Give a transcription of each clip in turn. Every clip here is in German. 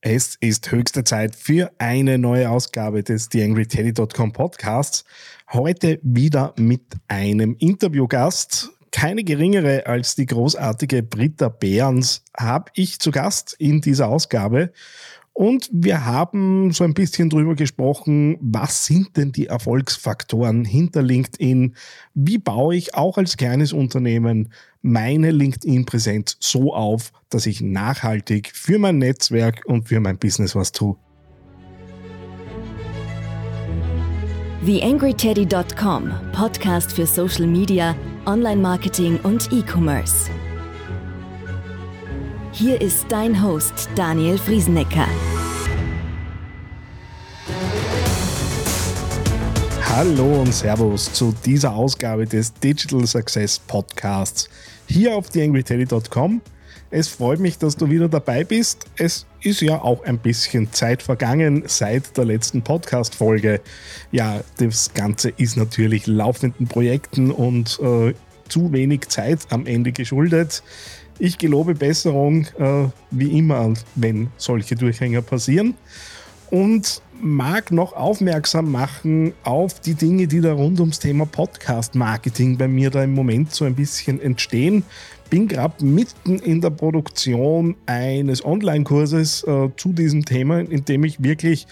Es ist höchste Zeit für eine neue Ausgabe des TheAngryTeddy.com Podcasts. Heute wieder mit einem Interviewgast. Keine geringere als die großartige Britta Behrens habe ich zu Gast in dieser Ausgabe. Und wir haben so ein bisschen drüber gesprochen, was sind denn die Erfolgsfaktoren hinter LinkedIn? Wie baue ich auch als kleines Unternehmen meine LinkedIn-Präsenz so auf, dass ich nachhaltig für mein Netzwerk und für mein Business was tue? TheAngryTeddy.com, Podcast für Social Media, Online-Marketing und E-Commerce. Hier ist dein Host Daniel Friesenecker. Hallo und Servus zu dieser Ausgabe des Digital Success Podcasts hier auf theangryteddy.com. Es freut mich, dass du wieder dabei bist. Es ist ja auch ein bisschen Zeit vergangen seit der letzten Podcast-Folge. Ja, das Ganze ist natürlich laufenden Projekten und äh, zu wenig Zeit am Ende geschuldet. Ich gelobe Besserung, äh, wie immer, wenn solche Durchhänger passieren. Und mag noch aufmerksam machen auf die Dinge, die da rund ums Thema Podcast-Marketing bei mir da im Moment so ein bisschen entstehen. Bin gerade mitten in der Produktion eines Online-Kurses äh, zu diesem Thema, in dem ich wirklich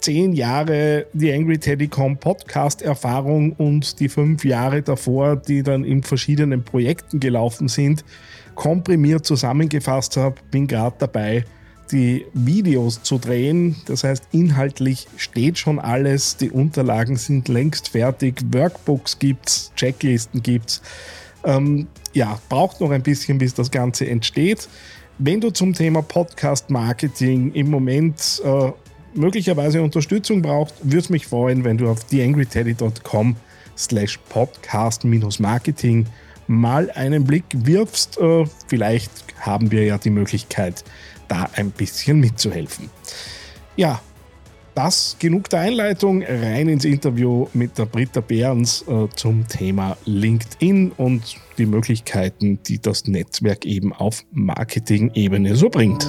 zehn Jahre die Angry Teddycom Podcast-Erfahrung und die fünf Jahre davor, die dann in verschiedenen Projekten gelaufen sind, komprimiert zusammengefasst habe. Bin gerade dabei, die Videos zu drehen. Das heißt, inhaltlich steht schon alles. Die Unterlagen sind längst fertig. Workbooks gibt's, Checklisten gibt's. Ähm, ja, braucht noch ein bisschen, bis das Ganze entsteht. Wenn du zum Thema Podcast Marketing im Moment äh, möglicherweise Unterstützung brauchst, würde es mich freuen, wenn du auf theangryteddy.com slash podcast-marketing mal einen Blick wirfst. Äh, vielleicht haben wir ja die Möglichkeit, da ein bisschen mitzuhelfen. Ja, das genug der Einleitung. Rein ins Interview mit der Britta Behrens äh, zum Thema LinkedIn und die Möglichkeiten, die das Netzwerk eben auf Marketing-Ebene so bringt.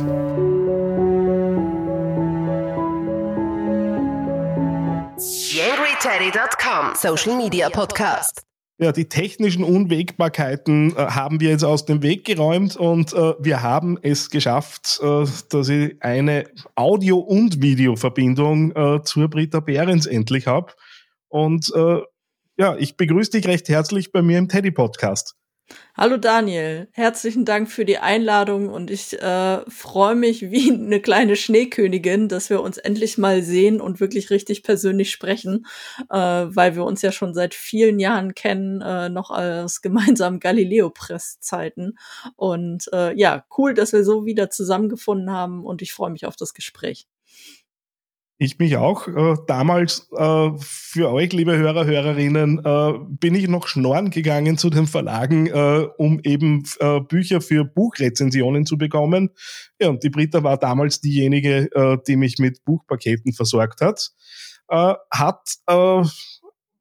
YangryTeddy.com Social Media Podcast. Ja, die technischen Unwägbarkeiten äh, haben wir jetzt aus dem Weg geräumt und äh, wir haben es geschafft, äh, dass ich eine Audio- und Videoverbindung äh, zur Britta Behrens endlich habe. Und äh, ja, ich begrüße dich recht herzlich bei mir im Teddy-Podcast. Hallo Daniel, herzlichen Dank für die Einladung und ich äh, freue mich wie eine kleine Schneekönigin, dass wir uns endlich mal sehen und wirklich richtig persönlich sprechen, äh, weil wir uns ja schon seit vielen Jahren kennen, äh, noch aus gemeinsamen Galileo-Press-Zeiten. Und äh, ja, cool, dass wir so wieder zusammengefunden haben und ich freue mich auf das Gespräch. Ich mich auch. Äh, damals äh, für euch, liebe Hörer, Hörerinnen, äh, bin ich noch schnorren gegangen zu den Verlagen, äh, um eben äh, Bücher für Buchrezensionen zu bekommen. Ja, und die Britta war damals diejenige, äh, die mich mit Buchpaketen versorgt hat. hat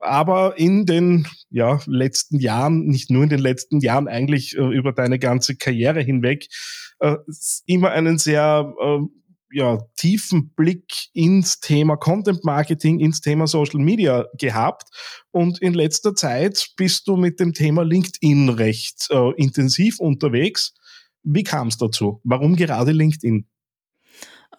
aber in den ja, letzten Jahren, nicht nur in den letzten Jahren, eigentlich über deine ganze Karriere hinweg, immer einen sehr ja, tiefen Blick ins Thema Content Marketing, ins Thema Social Media gehabt. Und in letzter Zeit bist du mit dem Thema LinkedIn recht äh, intensiv unterwegs. Wie kam es dazu? Warum gerade LinkedIn?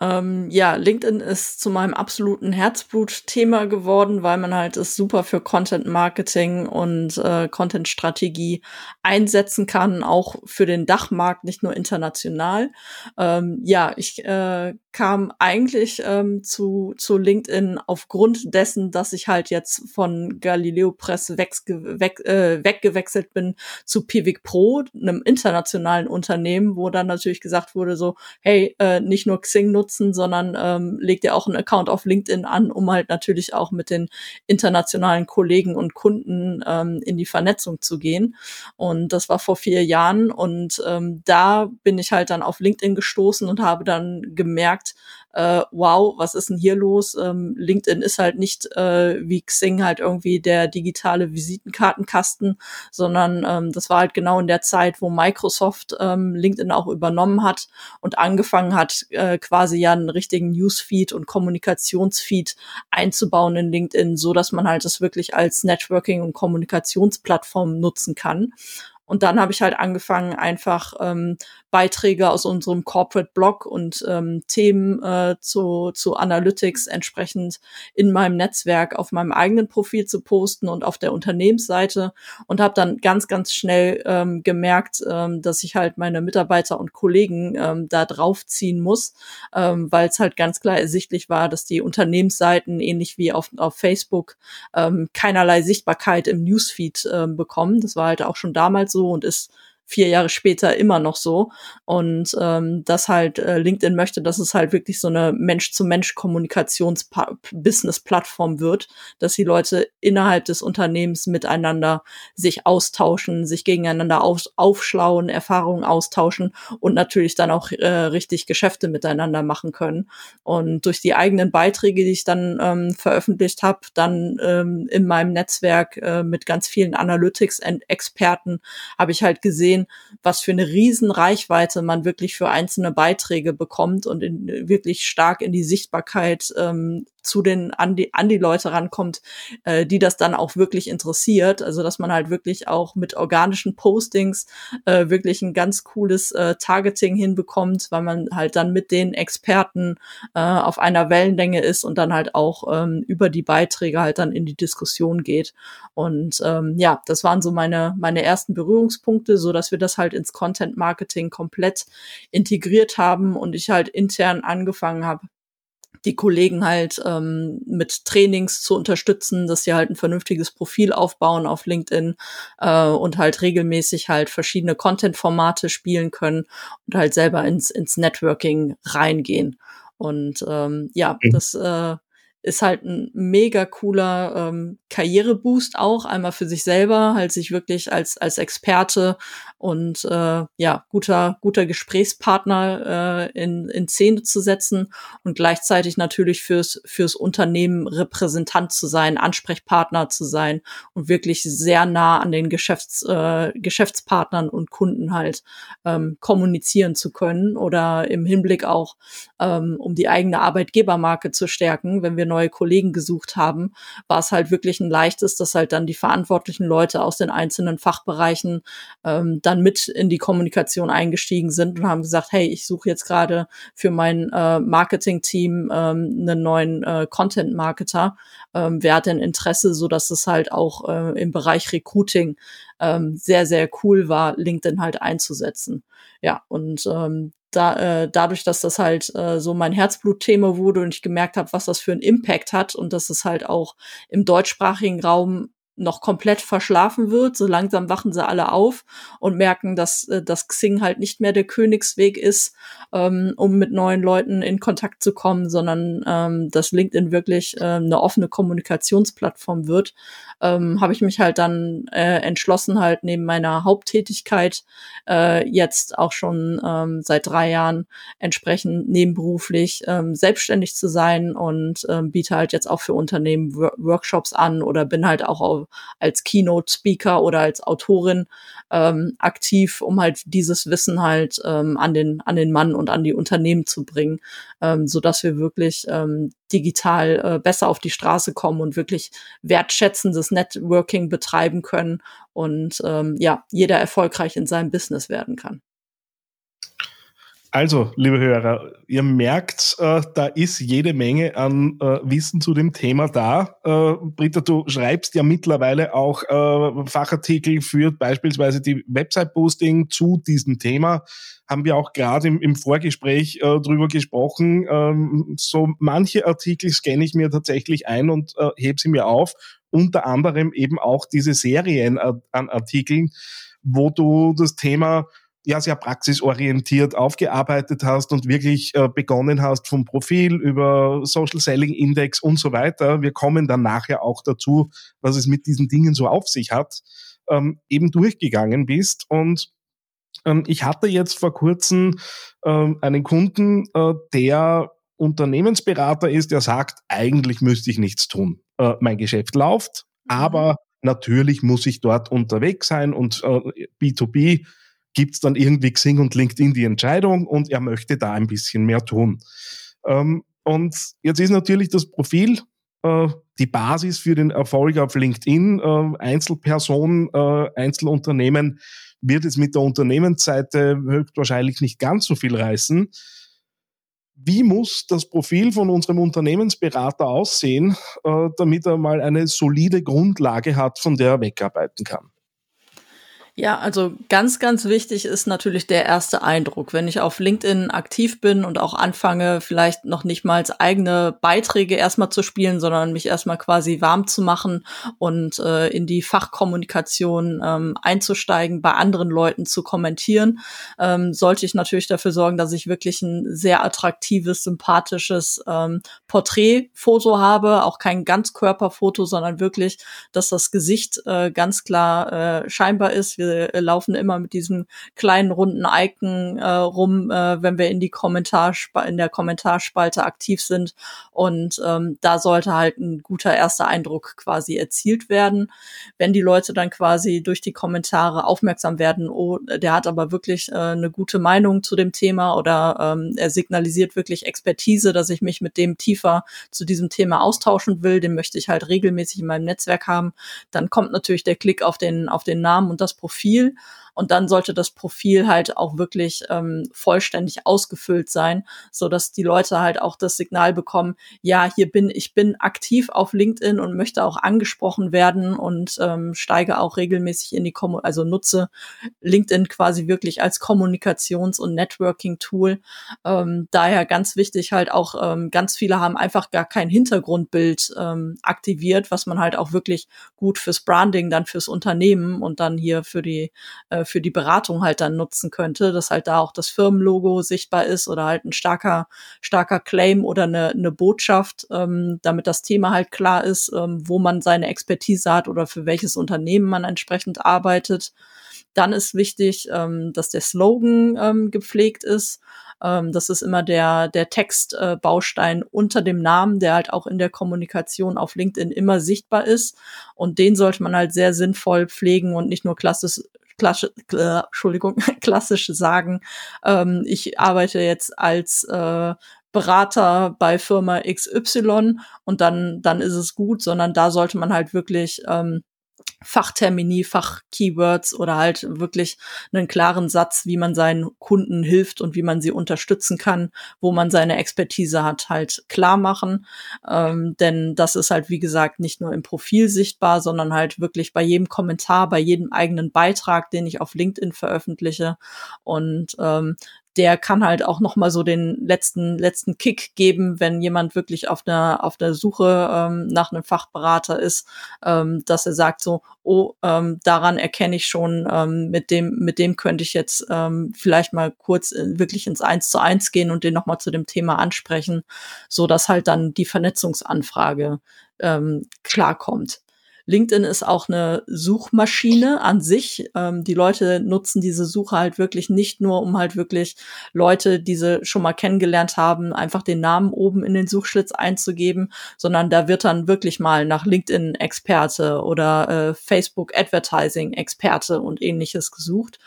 Ähm, ja, LinkedIn ist zu meinem absoluten Herzblut-Thema geworden, weil man halt es super für Content Marketing und äh, Content Strategie einsetzen kann, auch für den Dachmarkt, nicht nur international. Ähm, ja, ich äh, kam eigentlich ähm, zu, zu LinkedIn aufgrund dessen, dass ich halt jetzt von Galileo Press weg, weg, äh, weggewechselt bin zu Pivik Pro, einem internationalen Unternehmen, wo dann natürlich gesagt wurde so, hey, äh, nicht nur Xing nutzen, sondern ähm, legt ihr auch einen Account auf LinkedIn an, um halt natürlich auch mit den internationalen Kollegen und Kunden ähm, in die Vernetzung zu gehen. Und das war vor vier Jahren und ähm, da bin ich halt dann auf LinkedIn gestoßen und habe dann gemerkt, äh, wow, was ist denn hier los? Ähm, LinkedIn ist halt nicht äh, wie Xing halt irgendwie der digitale Visitenkartenkasten, sondern ähm, das war halt genau in der Zeit, wo Microsoft ähm, LinkedIn auch übernommen hat und angefangen hat, äh, quasi ja einen richtigen Newsfeed und Kommunikationsfeed einzubauen in LinkedIn, so dass man halt das wirklich als Networking- und Kommunikationsplattform nutzen kann. Und dann habe ich halt angefangen, einfach ähm, Beiträge aus unserem Corporate Blog und ähm, Themen äh, zu, zu Analytics entsprechend in meinem Netzwerk auf meinem eigenen Profil zu posten und auf der Unternehmensseite und habe dann ganz, ganz schnell ähm, gemerkt, ähm, dass ich halt meine Mitarbeiter und Kollegen ähm, da draufziehen muss, ähm, weil es halt ganz klar ersichtlich war, dass die Unternehmensseiten ähnlich wie auf, auf Facebook ähm, keinerlei Sichtbarkeit im Newsfeed ähm, bekommen. Das war halt auch schon damals so und ist vier Jahre später immer noch so. Und ähm, das halt äh, LinkedIn möchte, dass es halt wirklich so eine Mensch-zu-Mensch-Kommunikations-Business-Plattform wird, dass die Leute innerhalb des Unternehmens miteinander sich austauschen, sich gegeneinander auf, aufschlauen, Erfahrungen austauschen und natürlich dann auch äh, richtig Geschäfte miteinander machen können. Und durch die eigenen Beiträge, die ich dann ähm, veröffentlicht habe, dann ähm, in meinem Netzwerk äh, mit ganz vielen Analytics-Experten, habe ich halt gesehen, sehen, was für eine riesen Reichweite man wirklich für einzelne Beiträge bekommt und in, wirklich stark in die Sichtbarkeit ähm, zu den an die an die Leute rankommt, äh, die das dann auch wirklich interessiert. Also dass man halt wirklich auch mit organischen Postings äh, wirklich ein ganz cooles äh, Targeting hinbekommt, weil man halt dann mit den Experten äh, auf einer Wellenlänge ist und dann halt auch ähm, über die Beiträge halt dann in die Diskussion geht. Und ähm, ja, das waren so meine meine ersten Berührungspunkte, so dass wir das halt ins Content Marketing komplett integriert haben und ich halt intern angefangen habe, die Kollegen halt ähm, mit Trainings zu unterstützen, dass sie halt ein vernünftiges Profil aufbauen auf LinkedIn äh, und halt regelmäßig halt verschiedene Content-Formate spielen können und halt selber ins, ins Networking reingehen. Und ähm, ja, mhm. das äh, ist halt ein mega cooler ähm, Karriereboost auch, einmal für sich selber, halt sich wirklich als, als Experte und äh, ja, guter, guter Gesprächspartner äh, in, in Szene zu setzen und gleichzeitig natürlich fürs, fürs Unternehmen Repräsentant zu sein, Ansprechpartner zu sein und wirklich sehr nah an den Geschäfts, äh, Geschäftspartnern und Kunden halt ähm, kommunizieren zu können oder im Hinblick auch, ähm, um die eigene Arbeitgebermarke zu stärken, wenn wir neue Kollegen gesucht haben, war es halt wirklich ein leichtes, dass halt dann die verantwortlichen Leute aus den einzelnen Fachbereichen ähm, dann mit in die Kommunikation eingestiegen sind und haben gesagt, hey, ich suche jetzt gerade für mein äh, Marketing-Team ähm, einen neuen äh, Content-Marketer. Ähm, wer hat denn Interesse, so dass es halt auch äh, im Bereich Recruiting ähm, sehr, sehr cool war, LinkedIn halt einzusetzen. Ja, und ähm, da, äh, dadurch, dass das halt äh, so mein Herzblutthema wurde und ich gemerkt habe, was das für einen Impact hat und dass es halt auch im deutschsprachigen Raum noch komplett verschlafen wird. So langsam wachen sie alle auf und merken, dass äh, das Xing halt nicht mehr der Königsweg ist, ähm, um mit neuen Leuten in Kontakt zu kommen, sondern ähm, dass LinkedIn wirklich äh, eine offene Kommunikationsplattform wird. Ähm, Habe ich mich halt dann äh, entschlossen, halt neben meiner Haupttätigkeit äh, jetzt auch schon ähm, seit drei Jahren entsprechend nebenberuflich ähm, selbstständig zu sein und ähm, biete halt jetzt auch für Unternehmen Workshops an oder bin halt auch auf, als Keynote-Speaker oder als Autorin ähm, aktiv, um halt dieses Wissen halt ähm, an den an den Mann und an die Unternehmen zu bringen, ähm, so dass wir wirklich ähm, digital äh, besser auf die Straße kommen und wirklich wertschätzendes Networking betreiben können und ähm, ja jeder erfolgreich in seinem Business werden kann. Also, liebe Hörer, ihr merkt, äh, da ist jede Menge an äh, Wissen zu dem Thema da. Äh, Britta, du schreibst ja mittlerweile auch äh, Fachartikel für beispielsweise die Website-Posting zu diesem Thema. Haben wir auch gerade im, im, Vorgespräch äh, drüber gesprochen. Ähm, so manche Artikel scanne ich mir tatsächlich ein und äh, hebe sie mir auf. Unter anderem eben auch diese Serien an Artikeln, wo du das Thema ja sehr praxisorientiert aufgearbeitet hast und wirklich äh, begonnen hast vom Profil über Social Selling Index und so weiter. Wir kommen dann nachher auch dazu, was es mit diesen Dingen so auf sich hat, ähm, eben durchgegangen bist. Und ähm, ich hatte jetzt vor kurzem ähm, einen Kunden, äh, der Unternehmensberater ist, der sagt, eigentlich müsste ich nichts tun. Äh, mein Geschäft läuft, mhm. aber natürlich muss ich dort unterwegs sein und äh, B2B gibt es dann irgendwie Xing und LinkedIn die Entscheidung und er möchte da ein bisschen mehr tun. Ähm, und jetzt ist natürlich das Profil äh, die Basis für den Erfolg auf LinkedIn. Äh, Einzelperson, äh, Einzelunternehmen wird es mit der Unternehmensseite höchstwahrscheinlich nicht ganz so viel reißen. Wie muss das Profil von unserem Unternehmensberater aussehen, äh, damit er mal eine solide Grundlage hat, von der er wegarbeiten kann? Ja, also ganz, ganz wichtig ist natürlich der erste Eindruck. Wenn ich auf LinkedIn aktiv bin und auch anfange, vielleicht noch nicht mal eigene Beiträge erstmal zu spielen, sondern mich erstmal quasi warm zu machen und äh, in die Fachkommunikation ähm, einzusteigen, bei anderen Leuten zu kommentieren, ähm, sollte ich natürlich dafür sorgen, dass ich wirklich ein sehr attraktives, sympathisches ähm, Porträtfoto habe, auch kein Ganzkörperfoto, sondern wirklich, dass das Gesicht äh, ganz klar äh, scheinbar ist. Wir äh, laufen immer mit diesem kleinen runden Icon äh, rum, äh, wenn wir in die Kommentarsp in der Kommentarspalte aktiv sind. Und ähm, da sollte halt ein guter erster Eindruck quasi erzielt werden. Wenn die Leute dann quasi durch die Kommentare aufmerksam werden, oh, der hat aber wirklich äh, eine gute Meinung zu dem Thema oder ähm, er signalisiert wirklich Expertise, dass ich mich mit dem tiefer zu diesem Thema austauschen will, den möchte ich halt regelmäßig in meinem Netzwerk haben, dann kommt natürlich der Klick auf den, auf den Namen und das Profil Profil. Und dann sollte das Profil halt auch wirklich ähm, vollständig ausgefüllt sein, so dass die Leute halt auch das Signal bekommen, ja, hier bin ich bin aktiv auf LinkedIn und möchte auch angesprochen werden und ähm, steige auch regelmäßig in die Kom also nutze LinkedIn quasi wirklich als Kommunikations- und Networking-Tool. Ähm, daher ganz wichtig halt auch, ähm, ganz viele haben einfach gar kein Hintergrundbild ähm, aktiviert, was man halt auch wirklich gut fürs Branding, dann fürs Unternehmen und dann hier für die äh, für die Beratung halt dann nutzen könnte, dass halt da auch das Firmenlogo sichtbar ist oder halt ein starker, starker Claim oder eine, eine Botschaft, ähm, damit das Thema halt klar ist, ähm, wo man seine Expertise hat oder für welches Unternehmen man entsprechend arbeitet. Dann ist wichtig, ähm, dass der Slogan ähm, gepflegt ist. Ähm, das ist immer der, der Textbaustein äh, unter dem Namen, der halt auch in der Kommunikation auf LinkedIn immer sichtbar ist. Und den sollte man halt sehr sinnvoll pflegen und nicht nur klassisch, klassisch, äh, Entschuldigung, klassisch sagen, ähm, ich arbeite jetzt als äh, Berater bei Firma XY und dann, dann ist es gut, sondern da sollte man halt wirklich ähm, Fachtermini, Fachkeywords oder halt wirklich einen klaren Satz, wie man seinen Kunden hilft und wie man sie unterstützen kann, wo man seine Expertise hat, halt klar machen. Ähm, denn das ist halt, wie gesagt, nicht nur im Profil sichtbar, sondern halt wirklich bei jedem Kommentar, bei jedem eigenen Beitrag, den ich auf LinkedIn veröffentliche. Und ähm, der kann halt auch noch mal so den letzten letzten Kick geben, wenn jemand wirklich auf der auf der Suche ähm, nach einem Fachberater ist, ähm, dass er sagt so, oh, ähm, daran erkenne ich schon, ähm, mit dem mit dem könnte ich jetzt ähm, vielleicht mal kurz in, wirklich ins Eins zu eins gehen und den noch mal zu dem Thema ansprechen, so dass halt dann die Vernetzungsanfrage ähm, klarkommt. LinkedIn ist auch eine Suchmaschine an sich. Ähm, die Leute nutzen diese Suche halt wirklich nicht nur, um halt wirklich Leute, die sie schon mal kennengelernt haben, einfach den Namen oben in den Suchschlitz einzugeben, sondern da wird dann wirklich mal nach LinkedIn-Experte oder äh, Facebook-Advertising-Experte und ähnliches gesucht.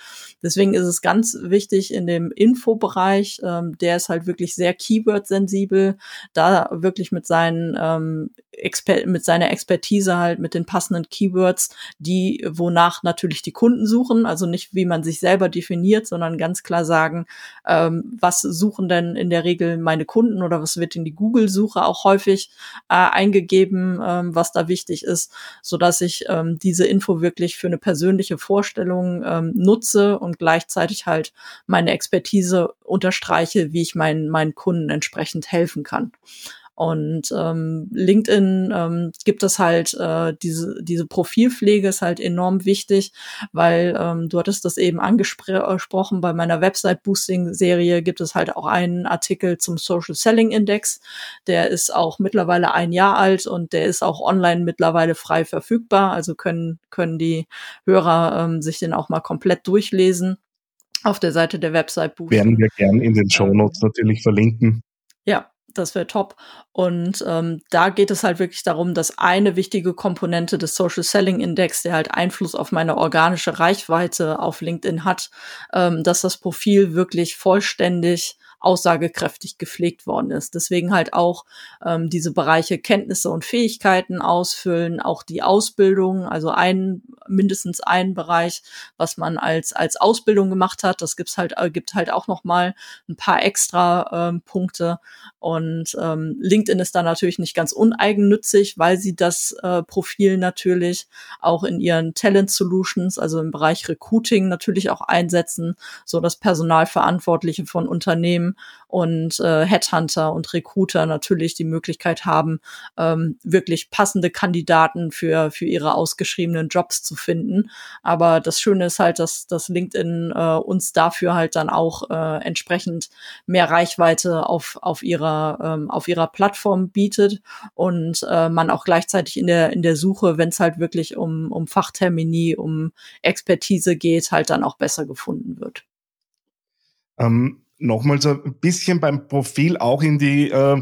Deswegen ist es ganz wichtig in dem Infobereich, ähm, der ist halt wirklich sehr keyword-sensibel, da wirklich mit seinen ähm, Exper mit seiner Expertise halt mit den passenden Keywords, die wonach natürlich die Kunden suchen, also nicht wie man sich selber definiert, sondern ganz klar sagen, ähm, was suchen denn in der Regel meine Kunden oder was wird in die Google-Suche auch häufig äh, eingegeben, ähm, was da wichtig ist, so dass ich ähm, diese Info wirklich für eine persönliche Vorstellung ähm, nutze und gleichzeitig halt meine Expertise unterstreiche, wie ich meinen meinen Kunden entsprechend helfen kann. Und ähm, LinkedIn ähm, gibt es halt äh, diese diese Profilpflege ist halt enorm wichtig, weil ähm, du hattest das eben angesprochen bei meiner Website Boosting Serie gibt es halt auch einen Artikel zum Social Selling Index, der ist auch mittlerweile ein Jahr alt und der ist auch online mittlerweile frei verfügbar, also können können die Hörer ähm, sich den auch mal komplett durchlesen auf der Seite der Website Boosting. Werden wir gern in den Show Notes ähm, natürlich verlinken. Das wäre top. Und ähm, da geht es halt wirklich darum, dass eine wichtige Komponente des Social Selling Index, der halt Einfluss auf meine organische Reichweite auf LinkedIn hat, ähm, dass das Profil wirklich vollständig aussagekräftig gepflegt worden ist. Deswegen halt auch ähm, diese Bereiche Kenntnisse und Fähigkeiten ausfüllen, auch die Ausbildung, also ein mindestens ein Bereich, was man als als Ausbildung gemacht hat. Das gibt's halt äh, gibt halt auch noch mal ein paar extra ähm, Punkte und ähm, LinkedIn ist da natürlich nicht ganz uneigennützig, weil sie das äh, Profil natürlich auch in ihren Talent Solutions, also im Bereich Recruiting natürlich auch einsetzen, so dass Personalverantwortliche von Unternehmen und äh, Headhunter und Recruiter natürlich die Möglichkeit haben, ähm, wirklich passende Kandidaten für, für ihre ausgeschriebenen Jobs zu finden. Aber das Schöne ist halt, dass, dass LinkedIn äh, uns dafür halt dann auch äh, entsprechend mehr Reichweite auf, auf, ihrer, ähm, auf ihrer Plattform bietet und äh, man auch gleichzeitig in der, in der Suche, wenn es halt wirklich um, um Fachtermini, um Expertise geht, halt dann auch besser gefunden wird. Ähm, nochmal so ein bisschen beim Profil auch in die äh,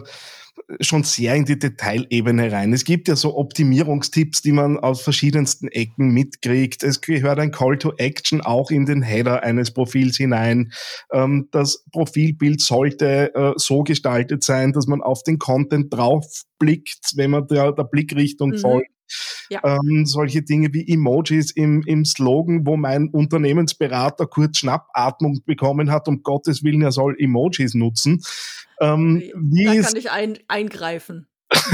schon sehr in die Detailebene rein. Es gibt ja so Optimierungstipps, die man aus verschiedensten Ecken mitkriegt. Es gehört ein Call to Action auch in den Header eines Profils hinein. Ähm, das Profilbild sollte äh, so gestaltet sein, dass man auf den Content draufblickt, wenn man der, der Blickrichtung mhm. folgt. Ja. Ähm, solche Dinge wie Emojis im, im Slogan, wo mein Unternehmensberater kurz Schnappatmung bekommen hat, um Gottes Willen, er soll Emojis nutzen. Ähm, wie da kann ich ein, eingreifen.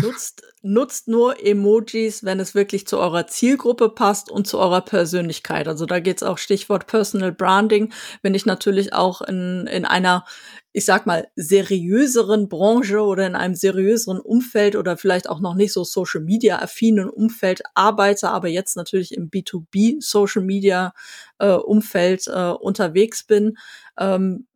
Nutzt, nutzt nur Emojis, wenn es wirklich zu eurer Zielgruppe passt und zu eurer Persönlichkeit. Also da geht's auch Stichwort Personal Branding. Wenn ich natürlich auch in, in einer ich sag mal, seriöseren Branche oder in einem seriöseren Umfeld oder vielleicht auch noch nicht so Social Media affinen Umfeld arbeite, aber jetzt natürlich im B2B Social Media äh, Umfeld äh, unterwegs bin, ähm,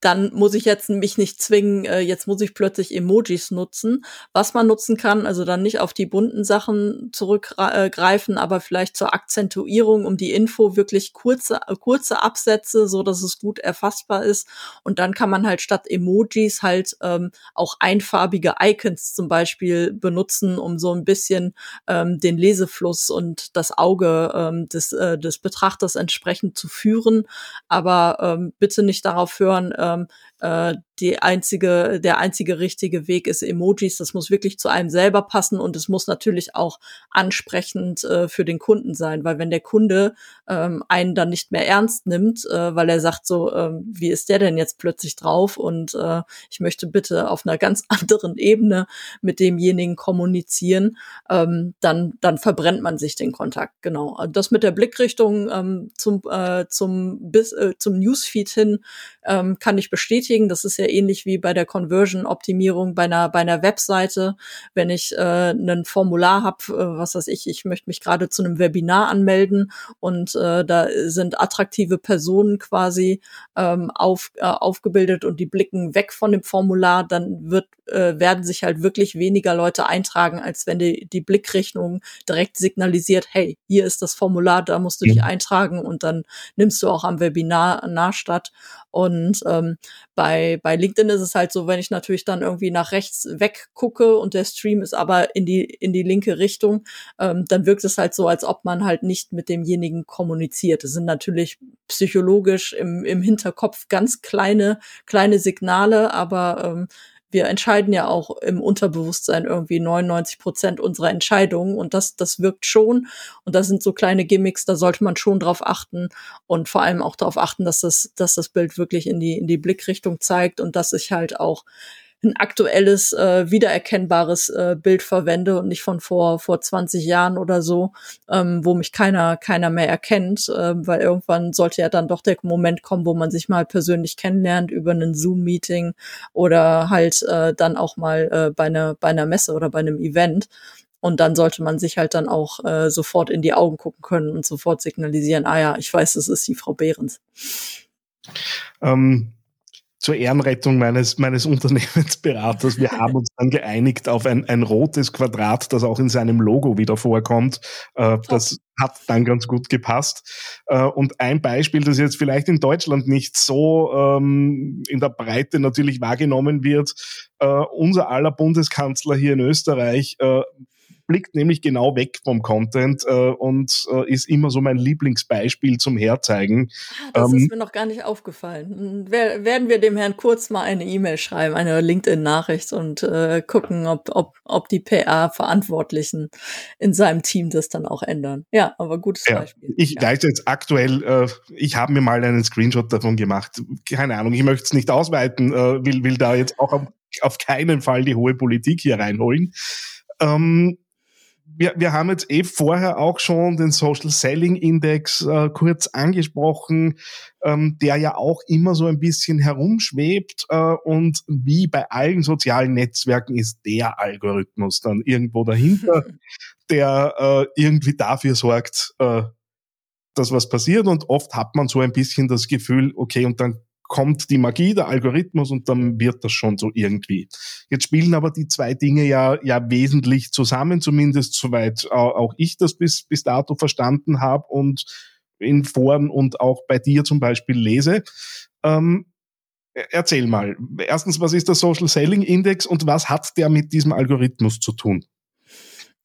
dann muss ich jetzt mich nicht zwingen, äh, jetzt muss ich plötzlich Emojis nutzen. Was man nutzen kann, also dann nicht auf die bunten Sachen zurückgreifen, aber vielleicht zur Akzentuierung, um die Info wirklich kurze, kurze Absätze, so dass es gut erfassbar ist. Und dann kann man halt statt Emojis halt ähm, auch einfarbige Icons zum Beispiel benutzen, um so ein bisschen ähm, den Lesefluss und das Auge ähm, des, äh, des Betrachters entsprechend zu führen. Aber ähm, bitte nicht darauf hören, ähm, äh, die einzige, der einzige richtige Weg ist Emojis. Das muss wirklich zu einem selber passen und es muss natürlich auch ansprechend äh, für den Kunden sein, weil wenn der Kunde ähm, einen dann nicht mehr ernst nimmt, äh, weil er sagt so, äh, wie ist der denn jetzt plötzlich drauf und äh, ich möchte bitte auf einer ganz anderen Ebene mit demjenigen kommunizieren, ähm, dann dann verbrennt man sich den Kontakt. Genau. Das mit der Blickrichtung ähm, zum äh, zum bis äh, zum Newsfeed hin ähm, kann ich bestätigen. Das ist ja ähnlich wie bei der Conversion-Optimierung bei einer, bei einer Webseite. Wenn ich äh, ein Formular habe, äh, was weiß ich, ich möchte mich gerade zu einem Webinar anmelden und äh, da sind attraktive Personen quasi ähm, auf, äh, aufgebildet und die blicken weg von dem Formular, dann wird, äh, werden sich halt wirklich weniger Leute eintragen, als wenn die, die Blickrichtung direkt signalisiert, hey, hier ist das Formular, da musst du dich eintragen und dann nimmst du auch am Webinar nah statt. Und ähm, bei, bei LinkedIn ist es halt so, wenn ich natürlich dann irgendwie nach rechts weggucke und der Stream ist aber in die, in die linke Richtung, ähm, dann wirkt es halt so, als ob man halt nicht mit demjenigen kommuniziert. Es sind natürlich psychologisch im, im Hinterkopf ganz kleine, kleine Signale, aber ähm, wir entscheiden ja auch im Unterbewusstsein irgendwie 99 Prozent unserer Entscheidungen und das, das wirkt schon. Und das sind so kleine Gimmicks, da sollte man schon drauf achten und vor allem auch darauf achten, dass das, dass das Bild wirklich in die, in die Blickrichtung zeigt und dass ich halt auch ein aktuelles, äh, wiedererkennbares äh, Bild verwende und nicht von vor, vor 20 Jahren oder so, ähm, wo mich keiner, keiner mehr erkennt, äh, weil irgendwann sollte ja dann doch der Moment kommen, wo man sich mal persönlich kennenlernt über einen Zoom-Meeting oder halt äh, dann auch mal äh, bei, einer bei einer Messe oder bei einem Event. Und dann sollte man sich halt dann auch äh, sofort in die Augen gucken können und sofort signalisieren, ah ja, ich weiß, das ist die Frau Behrens. Ähm, zur Ehrenrettung meines, meines Unternehmensberaters. Wir haben uns dann geeinigt auf ein, ein rotes Quadrat, das auch in seinem Logo wieder vorkommt. Äh, das hat dann ganz gut gepasst. Äh, und ein Beispiel, das jetzt vielleicht in Deutschland nicht so ähm, in der Breite natürlich wahrgenommen wird, äh, unser aller Bundeskanzler hier in Österreich blickt nämlich genau weg vom Content äh, und äh, ist immer so mein Lieblingsbeispiel zum Herzeigen. Ah, das ähm, ist mir noch gar nicht aufgefallen. Wer, werden wir dem Herrn Kurz mal eine E-Mail schreiben, eine LinkedIn-Nachricht und äh, gucken, ob, ob, ob die PR-Verantwortlichen in seinem Team das dann auch ändern. Ja, aber gutes ja, Beispiel. Ich ja. weiß jetzt aktuell, äh, ich habe mir mal einen Screenshot davon gemacht. Keine Ahnung, ich möchte es nicht ausweiten, äh, will, will da jetzt auch auf, auf keinen Fall die hohe Politik hier reinholen. Ähm, wir, wir haben jetzt eh vorher auch schon den Social Selling Index äh, kurz angesprochen, ähm, der ja auch immer so ein bisschen herumschwebt äh, und wie bei allen sozialen Netzwerken ist der Algorithmus dann irgendwo dahinter, der äh, irgendwie dafür sorgt, äh, dass was passiert. Und oft hat man so ein bisschen das Gefühl, okay, und dann kommt die Magie, der Algorithmus und dann wird das schon so irgendwie. Jetzt spielen aber die zwei Dinge ja, ja wesentlich zusammen, zumindest soweit auch ich das bis, bis dato verstanden habe und in Foren und auch bei dir zum Beispiel lese. Ähm, erzähl mal. Erstens, was ist der Social Selling Index und was hat der mit diesem Algorithmus zu tun?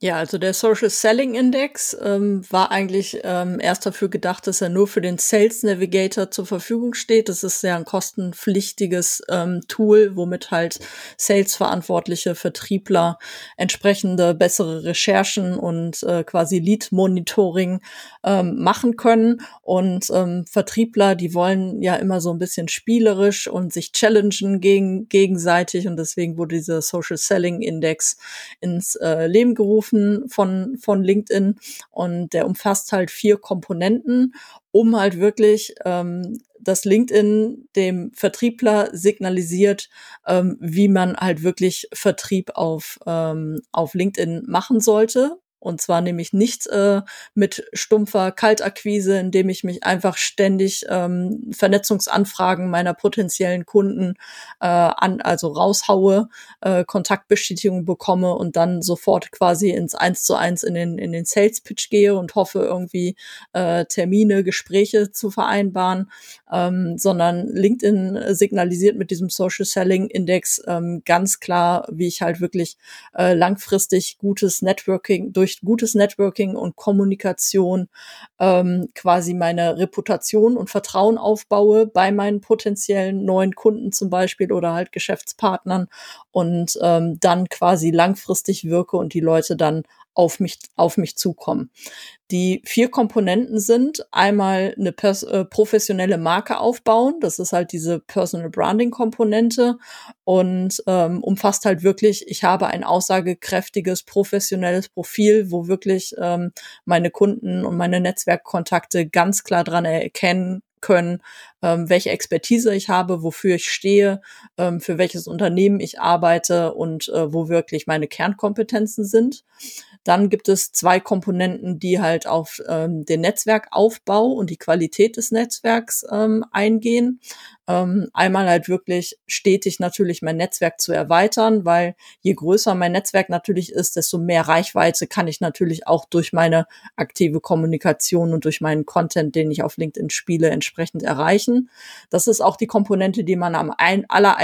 Ja, also der Social Selling Index ähm, war eigentlich ähm, erst dafür gedacht, dass er nur für den Sales Navigator zur Verfügung steht. Das ist ja ein kostenpflichtiges ähm, Tool, womit halt Sales-verantwortliche Vertriebler entsprechende bessere Recherchen und äh, quasi Lead-Monitoring ähm, machen können. Und ähm, Vertriebler, die wollen ja immer so ein bisschen spielerisch und sich challengen gegen, gegenseitig. Und deswegen wurde dieser Social Selling Index ins äh, Leben gerufen Stufen von, von LinkedIn und der umfasst halt vier Komponenten, um halt wirklich ähm, dass LinkedIn dem Vertriebler signalisiert, ähm, wie man halt wirklich Vertrieb auf, ähm, auf LinkedIn machen sollte. Und zwar nämlich nicht äh, mit stumpfer Kaltakquise, indem ich mich einfach ständig ähm, Vernetzungsanfragen meiner potenziellen Kunden äh, an, also raushaue, äh, Kontaktbestätigung bekomme und dann sofort quasi ins Eins zu eins in den, in den Sales Pitch gehe und hoffe, irgendwie äh, Termine, Gespräche zu vereinbaren, ähm, sondern LinkedIn signalisiert mit diesem Social Selling Index ähm, ganz klar, wie ich halt wirklich äh, langfristig gutes Networking durch durch gutes Networking und Kommunikation ähm, quasi meine Reputation und Vertrauen aufbaue bei meinen potenziellen neuen Kunden zum Beispiel oder halt Geschäftspartnern und ähm, dann quasi langfristig wirke und die Leute dann auf mich, auf mich zukommen. Die vier Komponenten sind einmal eine äh, professionelle Marke aufbauen, das ist halt diese Personal Branding Komponente und ähm, umfasst halt wirklich, ich habe ein aussagekräftiges, professionelles Profil, wo wirklich ähm, meine Kunden und meine Netzwerkkontakte ganz klar dran erkennen können, ähm, welche Expertise ich habe, wofür ich stehe, ähm, für welches Unternehmen ich arbeite und äh, wo wirklich meine Kernkompetenzen sind. Dann gibt es zwei Komponenten, die halt auf ähm, den Netzwerkaufbau und die Qualität des Netzwerks ähm, eingehen. Ähm, einmal halt wirklich stetig natürlich mein Netzwerk zu erweitern, weil je größer mein Netzwerk natürlich ist, desto mehr Reichweite kann ich natürlich auch durch meine aktive Kommunikation und durch meinen Content, den ich auf LinkedIn spiele, entsprechend erreichen. Das ist auch die Komponente, die man am ein, aller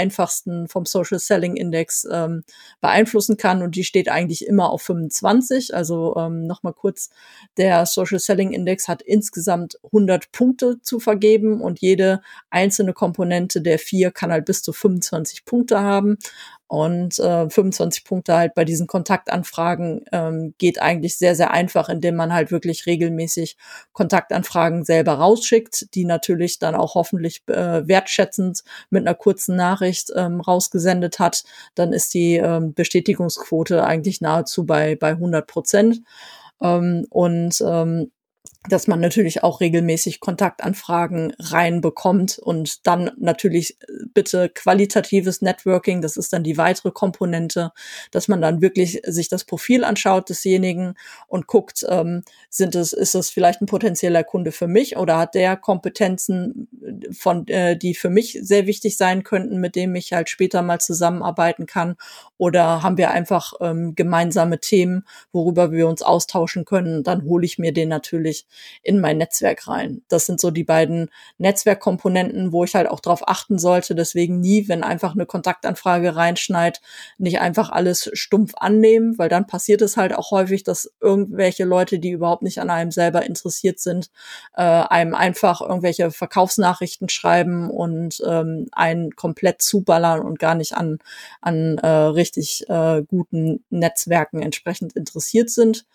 vom Social Selling Index ähm, beeinflussen kann und die steht eigentlich immer auf 25. Also ähm, nochmal kurz, der Social Selling Index hat insgesamt 100 Punkte zu vergeben und jede einzelne Komponente Komponente der vier kann halt bis zu 25 Punkte haben. Und äh, 25 Punkte halt bei diesen Kontaktanfragen ähm, geht eigentlich sehr, sehr einfach, indem man halt wirklich regelmäßig Kontaktanfragen selber rausschickt, die natürlich dann auch hoffentlich äh, wertschätzend mit einer kurzen Nachricht ähm, rausgesendet hat. Dann ist die ähm, Bestätigungsquote eigentlich nahezu bei, bei 100 Prozent. Ähm, und ähm, dass man natürlich auch regelmäßig Kontaktanfragen reinbekommt und dann natürlich äh, bitte qualitatives Networking, das ist dann die weitere Komponente, dass man dann wirklich sich das Profil anschaut desjenigen und guckt, ähm, sind es, ist es vielleicht ein potenzieller Kunde für mich oder hat der Kompetenzen äh, von, äh, die für mich sehr wichtig sein könnten, mit dem ich halt später mal zusammenarbeiten kann? Oder haben wir einfach ähm, gemeinsame Themen, worüber wir uns austauschen können, dann hole ich mir den natürlich in mein Netzwerk rein. Das sind so die beiden Netzwerkkomponenten, wo ich halt auch drauf achten sollte. Deswegen nie, wenn einfach eine Kontaktanfrage reinschneit, nicht einfach alles stumpf annehmen, weil dann passiert es halt auch häufig, dass irgendwelche Leute, die überhaupt nicht an einem selber interessiert sind, äh, einem einfach irgendwelche Verkaufsnachrichten schreiben und ähm, einen komplett zuballern und gar nicht an, an äh, richtig äh, guten Netzwerken entsprechend interessiert sind.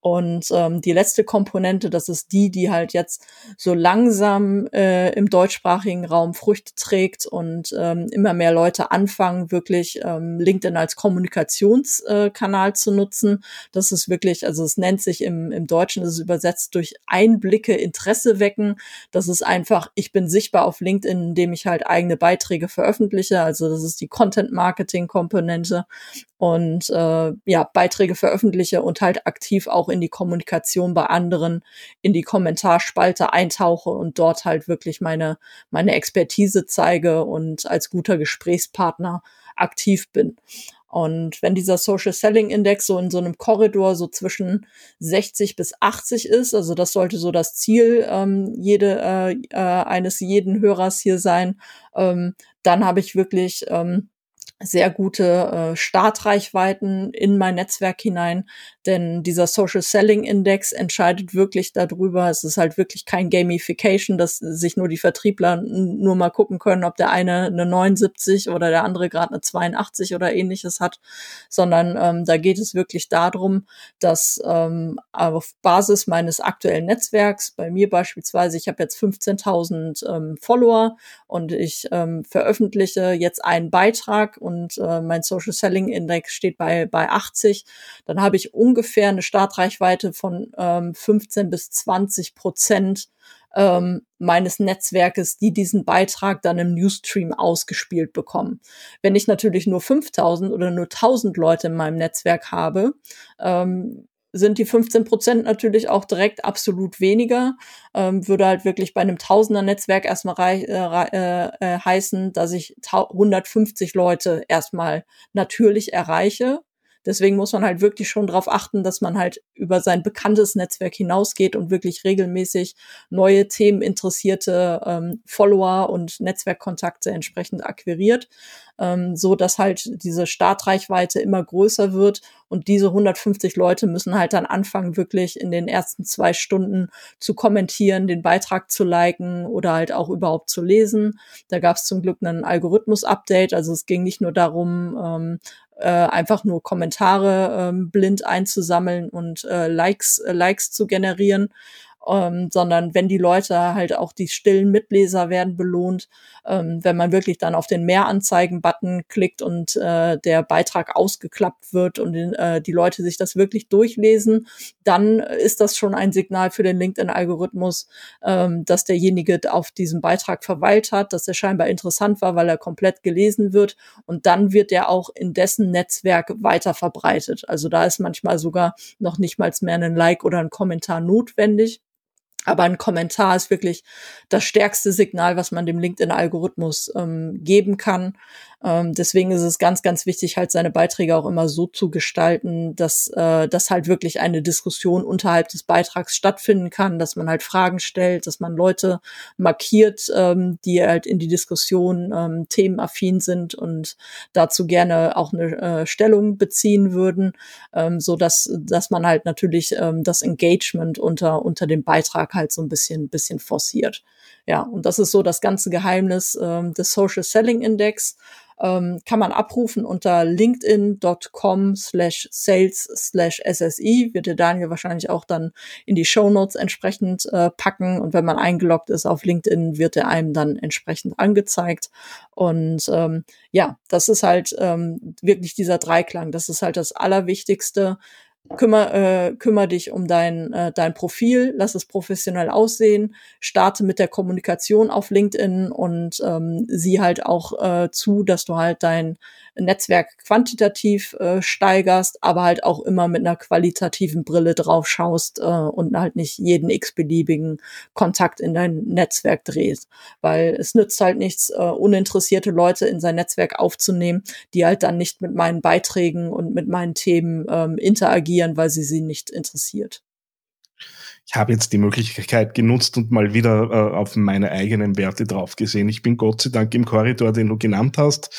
Und ähm, die letzte Komponente, das ist die, die halt jetzt so langsam äh, im deutschsprachigen Raum Früchte trägt und ähm, immer mehr Leute anfangen, wirklich ähm, LinkedIn als Kommunikationskanal äh, zu nutzen. Das ist wirklich, also es nennt sich im, im Deutschen, ist es übersetzt durch Einblicke, Interesse wecken. Das ist einfach, ich bin sichtbar auf LinkedIn, indem ich halt eigene Beiträge veröffentliche. Also das ist die Content-Marketing-Komponente und äh, ja, Beiträge veröffentliche und halt aktiv auch in die Kommunikation bei anderen, in die Kommentarspalte eintauche und dort halt wirklich meine, meine Expertise zeige und als guter Gesprächspartner aktiv bin. Und wenn dieser Social Selling Index so in so einem Korridor so zwischen 60 bis 80 ist, also das sollte so das Ziel ähm, jede, äh, äh, eines jeden Hörers hier sein, ähm, dann habe ich wirklich ähm, sehr gute äh, Startreichweiten in mein Netzwerk hinein, denn dieser Social Selling Index entscheidet wirklich darüber. Es ist halt wirklich kein Gamification, dass sich nur die Vertriebler nur mal gucken können, ob der eine eine 79 oder der andere gerade eine 82 oder ähnliches hat, sondern ähm, da geht es wirklich darum, dass ähm, auf Basis meines aktuellen Netzwerks, bei mir beispielsweise, ich habe jetzt 15.000 ähm, Follower und ich ähm, veröffentliche jetzt einen Beitrag und äh, mein Social Selling Index steht bei, bei 80, dann habe ich ungefähr eine Startreichweite von ähm, 15 bis 20 Prozent ähm, meines Netzwerkes, die diesen Beitrag dann im Newsstream ausgespielt bekommen. Wenn ich natürlich nur 5000 oder nur 1000 Leute in meinem Netzwerk habe, ähm, sind die 15 Prozent natürlich auch direkt absolut weniger. Ähm, würde halt wirklich bei einem Tausender-Netzwerk erstmal äh, äh, äh, heißen, dass ich 150 Leute erstmal natürlich erreiche. Deswegen muss man halt wirklich schon darauf achten, dass man halt über sein bekanntes Netzwerk hinausgeht und wirklich regelmäßig neue themeninteressierte ähm, Follower und Netzwerkkontakte entsprechend akquiriert, ähm, so dass halt diese Startreichweite immer größer wird und diese 150 Leute müssen halt dann anfangen, wirklich in den ersten zwei Stunden zu kommentieren, den Beitrag zu liken oder halt auch überhaupt zu lesen. Da gab es zum Glück einen Algorithmus-Update, also es ging nicht nur darum, ähm, äh, einfach nur Kommentare ähm, blind einzusammeln und äh, Likes, äh, Likes zu generieren, ähm, sondern wenn die Leute halt auch die stillen Mitleser werden belohnt, ähm, wenn man wirklich dann auf den Mehranzeigen-Button klickt und äh, der Beitrag ausgeklappt wird und äh, die Leute sich das wirklich durchlesen, dann ist das schon ein Signal für den LinkedIn-Algorithmus, ähm, dass derjenige auf diesem Beitrag verweilt hat, dass er scheinbar interessant war, weil er komplett gelesen wird und dann wird er auch in dessen Netzwerk weiter verbreitet. Also da ist manchmal sogar noch nicht mal mehr ein Like oder ein Kommentar notwendig. Aber ein Kommentar ist wirklich das stärkste Signal, was man dem LinkedIn-Algorithmus ähm, geben kann. Ähm, deswegen ist es ganz, ganz wichtig, halt seine Beiträge auch immer so zu gestalten, dass, äh, dass halt wirklich eine Diskussion unterhalb des Beitrags stattfinden kann, dass man halt Fragen stellt, dass man Leute markiert, ähm, die halt in die Diskussion ähm, themenaffin sind und dazu gerne auch eine äh, Stellung beziehen würden, ähm, so dass, dass man halt natürlich ähm, das Engagement unter, unter dem Beitrag halt so ein bisschen, bisschen forciert. Ja, und das ist so das ganze Geheimnis ähm, des Social Selling Index ähm, kann man abrufen unter linkedin.com slash sales slash SSI. Wird der Daniel wahrscheinlich auch dann in die Show Notes entsprechend äh, packen. Und wenn man eingeloggt ist auf LinkedIn, wird er einem dann entsprechend angezeigt. Und ähm, ja, das ist halt ähm, wirklich dieser Dreiklang. Das ist halt das Allerwichtigste kümmer, äh, kümmer dich um dein, äh, dein Profil, lass es professionell aussehen, starte mit der Kommunikation auf LinkedIn und ähm, sieh halt auch äh, zu, dass du halt dein Netzwerk quantitativ äh, steigerst, aber halt auch immer mit einer qualitativen Brille drauf schaust äh, und halt nicht jeden x-beliebigen Kontakt in dein Netzwerk drehst. Weil es nützt halt nichts, äh, uninteressierte Leute in sein Netzwerk aufzunehmen, die halt dann nicht mit meinen Beiträgen und mit meinen Themen ähm, interagieren, weil sie sie nicht interessiert. ich habe jetzt die Möglichkeit genutzt und mal wieder äh, auf meine eigenen Werte drauf gesehen. Ich bin Gott sei Dank im Korridor, den du genannt hast,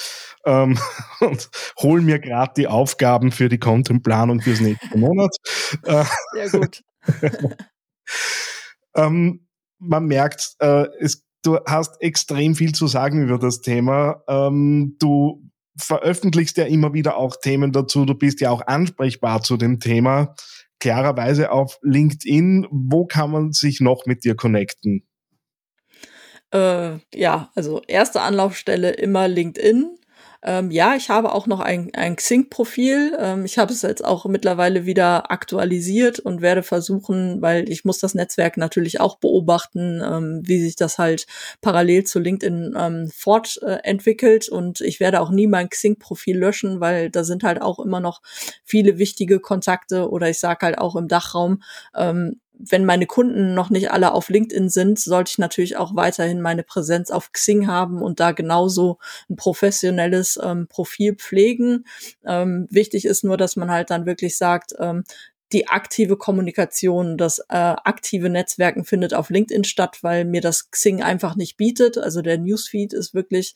ähm, und hol mir gerade die Aufgaben für die Contentplanung fürs nächste Monat. Äh, Sehr gut. ähm, man merkt, äh, es, du hast extrem viel zu sagen über das Thema. Ähm, du veröffentlichst ja immer wieder auch Themen dazu. Du bist ja auch ansprechbar zu dem Thema klarerweise auf LinkedIn. Wo kann man sich noch mit dir connecten? Äh, ja, also erste Anlaufstelle immer LinkedIn. Ähm, ja, ich habe auch noch ein, ein Xing-Profil. Ähm, ich habe es jetzt auch mittlerweile wieder aktualisiert und werde versuchen, weil ich muss das Netzwerk natürlich auch beobachten, ähm, wie sich das halt parallel zu LinkedIn ähm, fortentwickelt. Äh, und ich werde auch nie mein Xing-Profil löschen, weil da sind halt auch immer noch viele wichtige Kontakte oder ich sage halt auch im Dachraum, ähm, wenn meine Kunden noch nicht alle auf LinkedIn sind, sollte ich natürlich auch weiterhin meine Präsenz auf Xing haben und da genauso ein professionelles ähm, Profil pflegen. Ähm, wichtig ist nur, dass man halt dann wirklich sagt, ähm, die aktive Kommunikation, das äh, aktive Netzwerken findet auf LinkedIn statt, weil mir das Xing einfach nicht bietet. Also der Newsfeed ist wirklich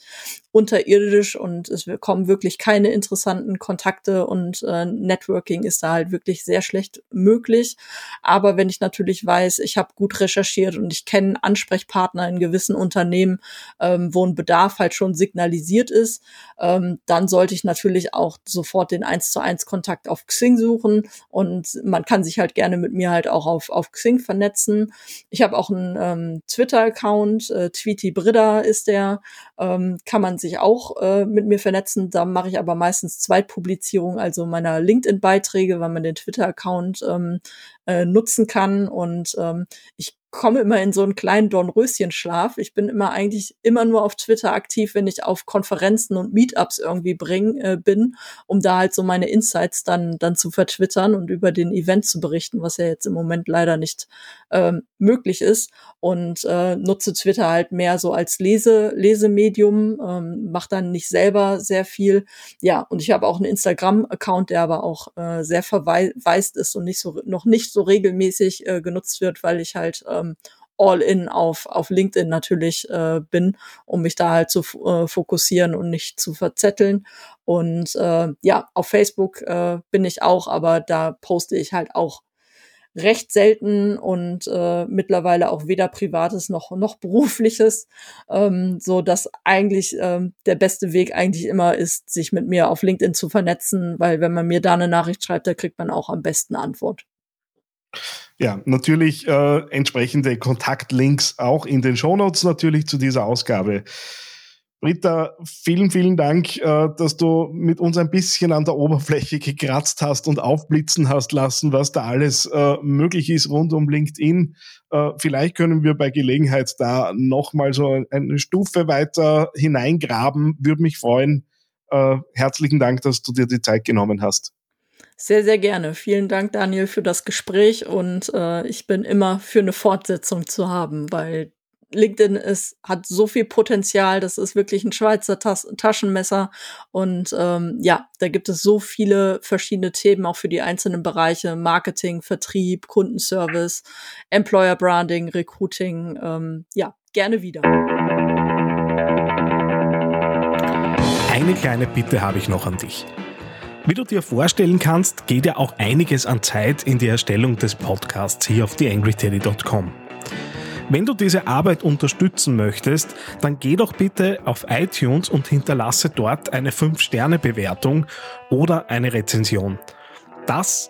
unterirdisch und es kommen wirklich keine interessanten Kontakte und äh, Networking ist da halt wirklich sehr schlecht möglich. Aber wenn ich natürlich weiß, ich habe gut recherchiert und ich kenne Ansprechpartner in gewissen Unternehmen, ähm, wo ein Bedarf halt schon signalisiert ist, ähm, dann sollte ich natürlich auch sofort den eins zu eins Kontakt auf Xing suchen und man kann sich halt gerne mit mir halt auch auf, auf Xing vernetzen. Ich habe auch einen ähm, Twitter-Account, äh, Tweety Brida ist der, ähm, kann man sich auch äh, mit mir vernetzen. Da mache ich aber meistens Zweitpublizierung, also meiner LinkedIn-Beiträge, weil man den Twitter-Account ähm, äh, nutzen kann. Und ähm, ich komme immer in so einen kleinen Dornröschenschlaf. Ich bin immer eigentlich immer nur auf Twitter aktiv, wenn ich auf Konferenzen und Meetups irgendwie bring, äh, bin, um da halt so meine Insights dann, dann zu vertwittern und über den Event zu berichten, was ja jetzt im Moment leider nicht ähm, möglich ist. Und äh, nutze Twitter halt mehr so als Lese, Lesemedium, ähm, mache dann nicht selber sehr viel. Ja, und ich habe auch einen Instagram-Account, der aber auch äh, sehr verwaist ist und nicht so noch nicht so regelmäßig äh, genutzt wird, weil ich halt äh, ähm, all in auf, auf LinkedIn natürlich äh, bin, um mich da halt zu äh, fokussieren und nicht zu verzetteln. Und äh, ja, auf Facebook äh, bin ich auch, aber da poste ich halt auch recht selten und äh, mittlerweile auch weder privates noch noch berufliches, ähm, so dass eigentlich ähm, der beste Weg eigentlich immer ist, sich mit mir auf LinkedIn zu vernetzen, weil wenn man mir da eine Nachricht schreibt, da kriegt man auch am besten Antwort. Ja, natürlich äh, entsprechende Kontaktlinks auch in den Shownotes natürlich zu dieser Ausgabe. Britta, vielen, vielen Dank, äh, dass du mit uns ein bisschen an der Oberfläche gekratzt hast und aufblitzen hast lassen, was da alles äh, möglich ist rund um LinkedIn. Äh, vielleicht können wir bei Gelegenheit da nochmal so eine Stufe weiter hineingraben. Würde mich freuen. Herzlichen Dank, dass du dir die Zeit genommen hast. Sehr, sehr gerne. Vielen Dank, Daniel, für das Gespräch und äh, ich bin immer für eine Fortsetzung zu haben, weil LinkedIn ist, hat so viel Potenzial, das ist wirklich ein Schweizer Tas Taschenmesser und ähm, ja, da gibt es so viele verschiedene Themen auch für die einzelnen Bereiche, Marketing, Vertrieb, Kundenservice, Employer Branding, Recruiting, ähm, ja, gerne wieder. Eine kleine Bitte habe ich noch an dich. Wie du dir vorstellen kannst, geht ja auch einiges an Zeit in die Erstellung des Podcasts hier auf theangryteddy.com. Wenn du diese Arbeit unterstützen möchtest, dann geh doch bitte auf iTunes und hinterlasse dort eine 5-Sterne-Bewertung oder eine Rezension. Das